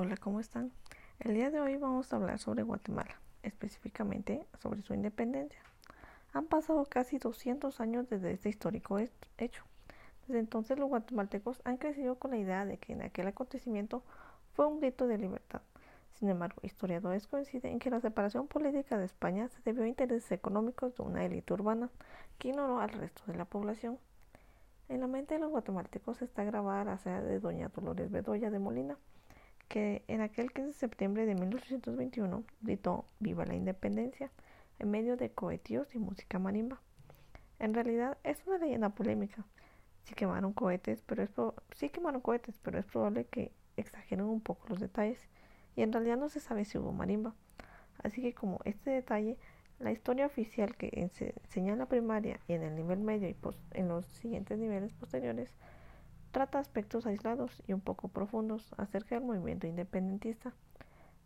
Hola, ¿cómo están? El día de hoy vamos a hablar sobre Guatemala, específicamente sobre su independencia. Han pasado casi 200 años desde este histórico hecho. Desde entonces los guatemaltecos han crecido con la idea de que en aquel acontecimiento fue un grito de libertad. Sin embargo, historiadores coinciden en que la separación política de España se debió a intereses económicos de una élite urbana que ignoró al resto de la población. En la mente de los guatemaltecos está grabada la sede de doña Dolores Bedoya de Molina, que en aquel 15 de septiembre de 1821 gritó Viva la Independencia en medio de cohetíos y música marimba. En realidad es una leyenda polémica. Sí quemaron cohetes, pero es sí quemaron cohetes, pero es probable que exageren un poco los detalles y en realidad no se sabe si hubo marimba. Así que como este detalle, la historia oficial que se enseña en la primaria y en el nivel medio y en los siguientes niveles posteriores trata aspectos aislados y un poco profundos acerca del movimiento independentista.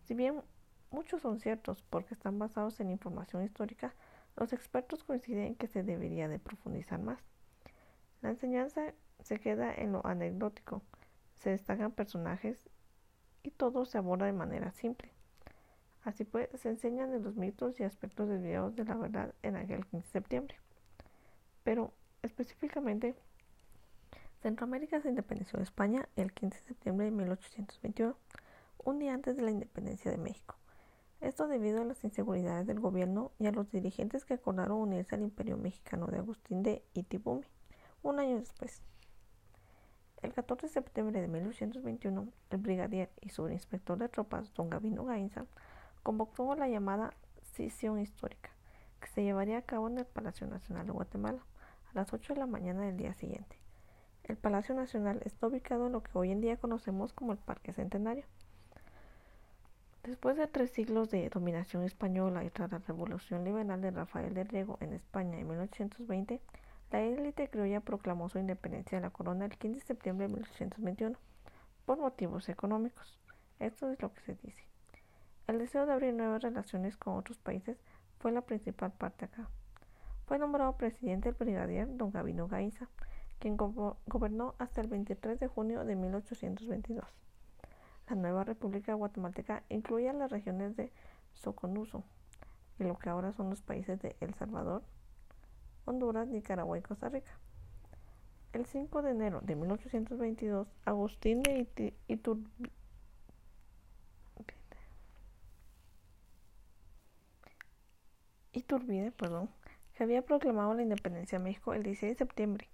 Si bien muchos son ciertos porque están basados en información histórica, los expertos coinciden en que se debería de profundizar más. La enseñanza se queda en lo anecdótico, se destacan personajes y todo se aborda de manera simple. Así pues, se enseñan de los mitos y aspectos desviados de la verdad en aquel 15 de septiembre. Pero específicamente Centroamérica se independeció de España el 15 de septiembre de 1821, un día antes de la independencia de México. Esto debido a las inseguridades del gobierno y a los dirigentes que acordaron unirse al imperio mexicano de Agustín de Itibumi un año después. El 14 de septiembre de 1821, el brigadier y subinspector de tropas, don Gavino Gainza, convocó la llamada sesión histórica, que se llevaría a cabo en el Palacio Nacional de Guatemala a las 8 de la mañana del día siguiente. El Palacio Nacional está ubicado en lo que hoy en día conocemos como el Parque Centenario. Después de tres siglos de dominación española y tras la Revolución Liberal de Rafael de Riego en España en 1820, la élite criolla proclamó su independencia de la corona el 15 de septiembre de 1821 por motivos económicos. Esto es lo que se dice. El deseo de abrir nuevas relaciones con otros países fue la principal parte acá. Fue nombrado presidente el brigadier don Gavino Gainza, quien gobernó hasta el 23 de junio de 1822. La nueva República Guatemalteca incluía las regiones de Soconuso y lo que ahora son los países de El Salvador, Honduras, Nicaragua y Costa Rica. El 5 de enero de 1822, Agustín de Iturbide, perdón, que había proclamado la independencia de México el 16 de septiembre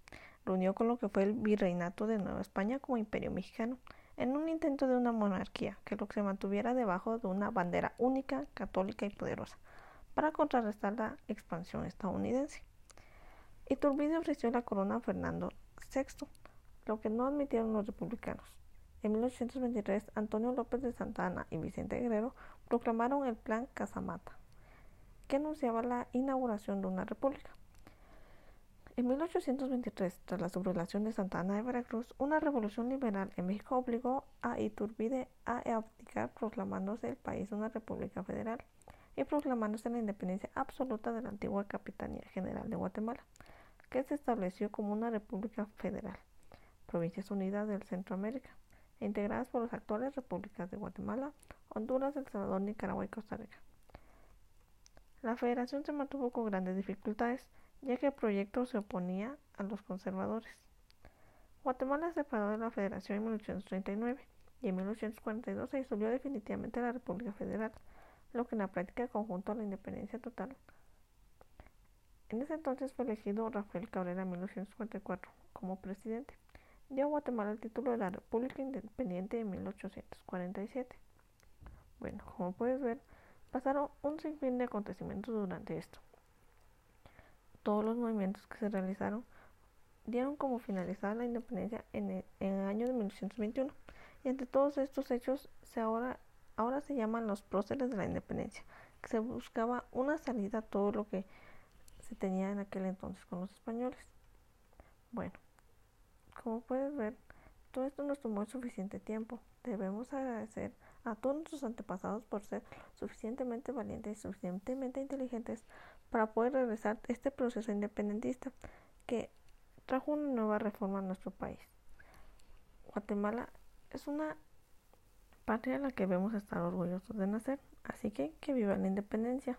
reunió con lo que fue el virreinato de Nueva España como imperio mexicano, en un intento de una monarquía que lo que se mantuviera debajo de una bandera única, católica y poderosa, para contrarrestar la expansión estadounidense. Iturbide ofreció la corona a Fernando VI, lo que no admitieron los republicanos. En 1823, Antonio López de Santana y Vicente Guerrero proclamaron el Plan Casamata, que anunciaba la inauguración de una república. En 1823, tras la sublevación de Santa Ana de Veracruz, una revolución liberal en México obligó a Iturbide a abdicar proclamándose el país una república federal y proclamándose la independencia absoluta de la antigua Capitanía General de Guatemala, que se estableció como una república federal, Provincias Unidas del Centroamérica, integradas por las actuales repúblicas de Guatemala, Honduras, El Salvador, Nicaragua y Costa Rica. La federación se mantuvo con grandes dificultades, ya que el proyecto se oponía a los conservadores. Guatemala se separó de la Federación en 1839 y en 1842 se disolvió definitivamente la República Federal, lo que en la práctica conjunto a la independencia total. En ese entonces fue elegido Rafael Cabrera en 1944 como presidente. Dio a Guatemala el título de la República Independiente en 1847. Bueno, como puedes ver, pasaron un sinfín de acontecimientos durante esto todos los movimientos que se realizaron dieron como finalizada la independencia en el, año de 1921. Y entre todos estos hechos se ahora, ahora se llaman los próceres de la independencia, se buscaba una salida a todo lo que se tenía en aquel entonces con los españoles. Bueno, como puedes ver, todo esto nos tomó suficiente tiempo. Debemos agradecer a todos nuestros antepasados por ser suficientemente valientes y suficientemente inteligentes para poder regresar este proceso independentista que trajo una nueva reforma a nuestro país. Guatemala es una patria a la que debemos estar orgullosos de nacer. Así que que viva la independencia.